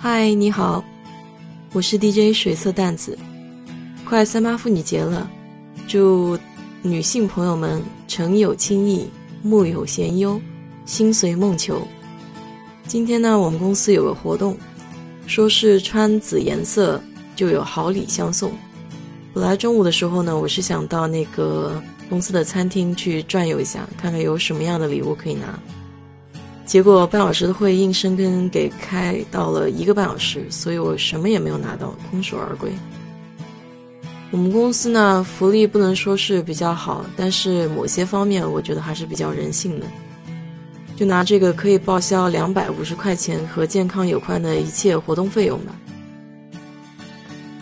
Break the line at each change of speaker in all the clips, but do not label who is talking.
嗨，你好，我是 DJ 水色淡子。快三八妇女节了，祝女性朋友们诚有轻意，木有闲忧，心随梦求。今天呢，我们公司有个活动，说是穿紫颜色就有好礼相送。本来中午的时候呢，我是想到那个公司的餐厅去转悠一下，看看有什么样的礼物可以拿。结果半小时的会硬生生给开到了一个半小时，所以我什么也没有拿到，空手而归。我们公司呢，福利不能说是比较好，但是某些方面我觉得还是比较人性的。就拿这个可以报销两百五十块钱和健康有关的一切活动费用吧。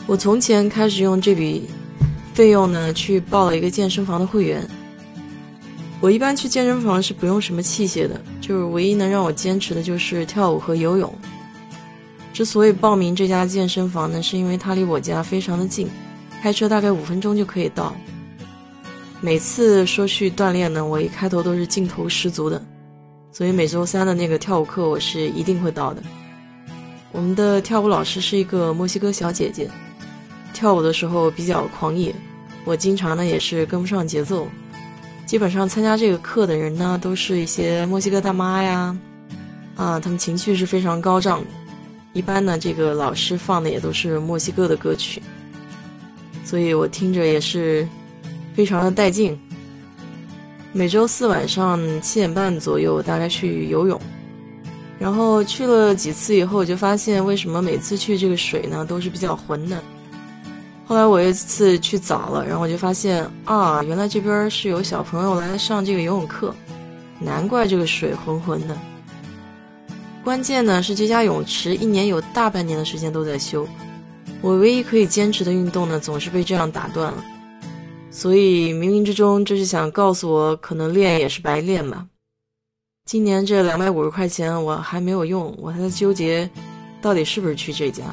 我从前开始用这笔费用呢，去报了一个健身房的会员。我一般去健身房是不用什么器械的，就是唯一能让我坚持的就是跳舞和游泳。之所以报名这家健身房呢，是因为它离我家非常的近，开车大概五分钟就可以到。每次说去锻炼呢，我一开头都是劲头十足的，所以每周三的那个跳舞课我是一定会到的。我们的跳舞老师是一个墨西哥小姐姐，跳舞的时候比较狂野，我经常呢也是跟不上节奏。基本上参加这个课的人呢，都是一些墨西哥大妈呀，啊，他们情绪是非常高涨的。一般呢，这个老师放的也都是墨西哥的歌曲，所以我听着也是非常的带劲。每周四晚上七点半左右，大概去游泳，然后去了几次以后，我就发现为什么每次去这个水呢，都是比较浑的。后来我一次去早了，然后我就发现啊，原来这边是有小朋友来上这个游泳课，难怪这个水浑浑的。关键呢是这家泳池一年有大半年的时间都在修，我唯一可以坚持的运动呢总是被这样打断了，所以冥冥之中就是想告诉我，可能练也是白练吧。今年这两百五十块钱我还没有用，我还在纠结，到底是不是去这家。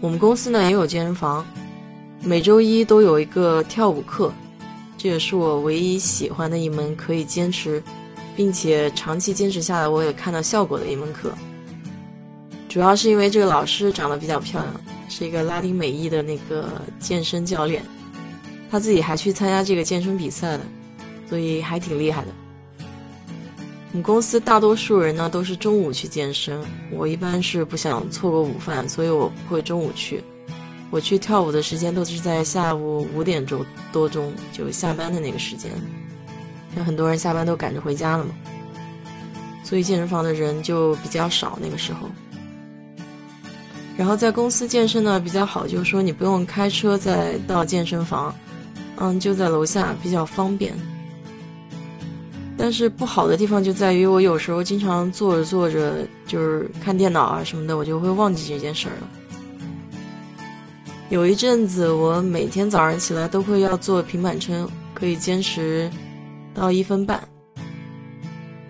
我们公司呢也有健身房，每周一都有一个跳舞课，这也是我唯一喜欢的一门可以坚持，并且长期坚持下来我也看到效果的一门课。主要是因为这个老师长得比较漂亮，是一个拉丁美裔的那个健身教练，他自己还去参加这个健身比赛的，所以还挺厉害的。我们公司大多数人呢都是中午去健身，我一般是不想错过午饭，所以我不会中午去。我去跳舞的时间都是在下午五点钟多钟，就下班的那个时间。有很多人下班都赶着回家了嘛，所以健身房的人就比较少那个时候。然后在公司健身呢比较好，就是说你不用开车再到健身房，嗯，就在楼下比较方便。但是不好的地方就在于，我有时候经常坐着坐着就是看电脑啊什么的，我就会忘记这件事儿了。有一阵子，我每天早上起来都会要做平板撑，可以坚持到一分半。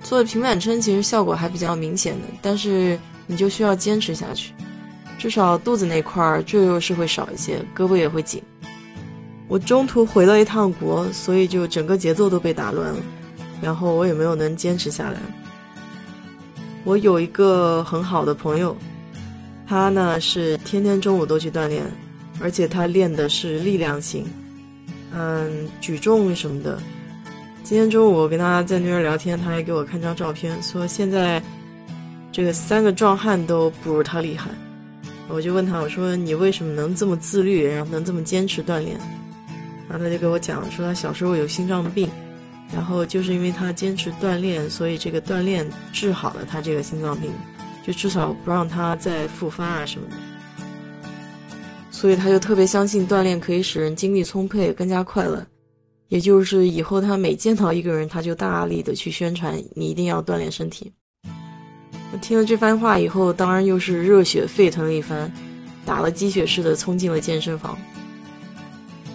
做平板撑其实效果还比较明显的，但是你就需要坚持下去，至少肚子那块赘肉是会少一些，胳膊也会紧。我中途回了一趟国，所以就整个节奏都被打乱了。然后我也没有能坚持下来。我有一个很好的朋友，他呢是天天中午都去锻炼，而且他练的是力量型，嗯，举重什么的。今天中午我跟他在那边聊天，他还给我看张照片，说现在这个三个壮汉都不如他厉害。我就问他，我说你为什么能这么自律，然后能这么坚持锻炼？然后他就给我讲说他小时候有心脏病。然后就是因为他坚持锻炼，所以这个锻炼治好了他这个心脏病，就至少不让他再复发啊什么的。所以他就特别相信锻炼可以使人精力充沛、更加快乐。也就是以后他每见到一个人，他就大力的去宣传你一定要锻炼身体。我听了这番话以后，当然又是热血沸腾了一番，打了鸡血似的冲进了健身房。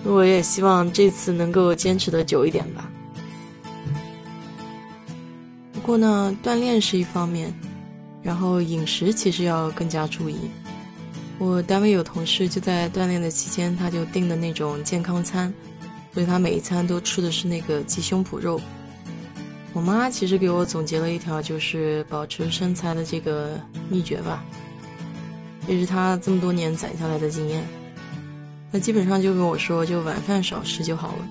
我也希望这次能够坚持的久一点吧。不过呢，锻炼是一方面，然后饮食其实要更加注意。我单位有同事就在锻炼的期间，他就订的那种健康餐，所以他每一餐都吃的是那个鸡胸脯肉。我妈其实给我总结了一条就是保持身材的这个秘诀吧，也是他这么多年攒下来的经验。他基本上就跟我说，就晚饭少吃就好了，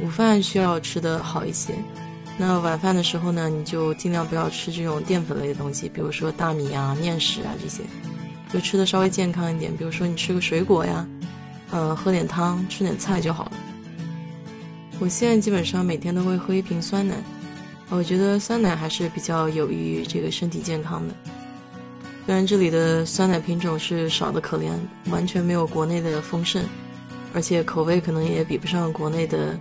午饭需要吃的好一些。那晚饭的时候呢，你就尽量不要吃这种淀粉类的东西，比如说大米啊、面食啊这些，就吃的稍微健康一点。比如说你吃个水果呀，呃，喝点汤，吃点菜就好了。我现在基本上每天都会喝一瓶酸奶，我觉得酸奶还是比较有益于这个身体健康的。虽然这里的酸奶品种是少的可怜，完全没有国内的丰盛，而且口味可能也比不上国内的，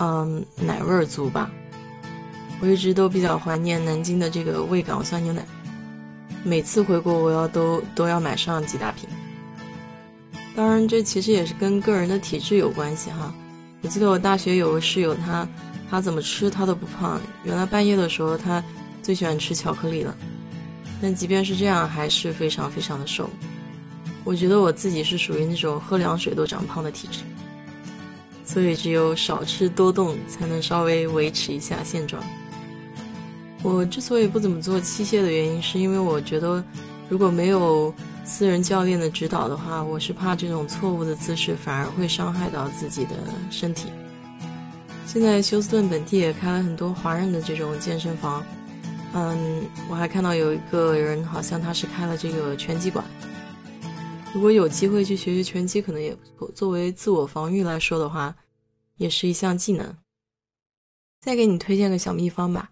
嗯，奶味儿足吧。我一直都比较怀念南京的这个味港酸牛奶，每次回国我要都都要买上几大瓶。当然，这其实也是跟个人的体质有关系哈。我记得我大学有个室友，他他怎么吃他都不胖。原来半夜的时候他最喜欢吃巧克力了，但即便是这样，还是非常非常的瘦。我觉得我自己是属于那种喝凉水都长胖的体质，所以只有少吃多动，才能稍微维持一下现状。我之所以不怎么做器械的原因，是因为我觉得如果没有。私人教练的指导的话，我是怕这种错误的姿势反而会伤害到自己的身体。现在休斯顿本地也开了很多华人的这种健身房，嗯，我还看到有一个人好像他是开了这个拳击馆。如果有机会去学学拳击，可能也不错。作为自我防御来说的话，也是一项技能。再给你推荐个小秘方吧，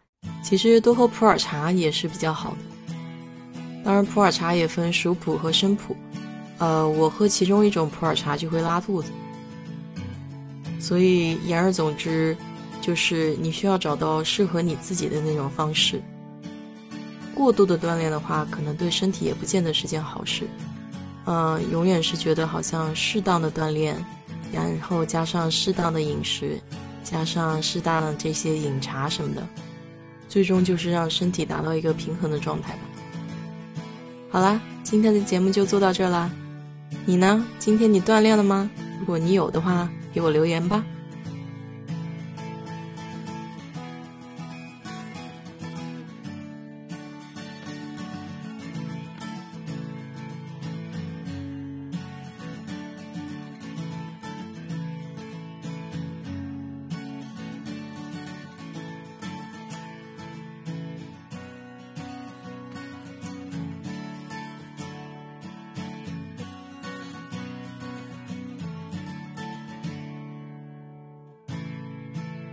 其实多喝普洱茶也是比较好的。当然，普洱茶也分熟普和生普，呃，我喝其中一种普洱茶就会拉肚子，所以言而总之，就是你需要找到适合你自己的那种方式。过度的锻炼的话，可能对身体也不见得是件好事。嗯，永远是觉得好像适当的锻炼，然后加上适当的饮食，加上适当的这些饮茶什么的，最终就是让身体达到一个平衡的状态吧。好啦，今天的节目就做到这啦。你呢？今天你锻炼了吗？如果你有的话，给我留言吧。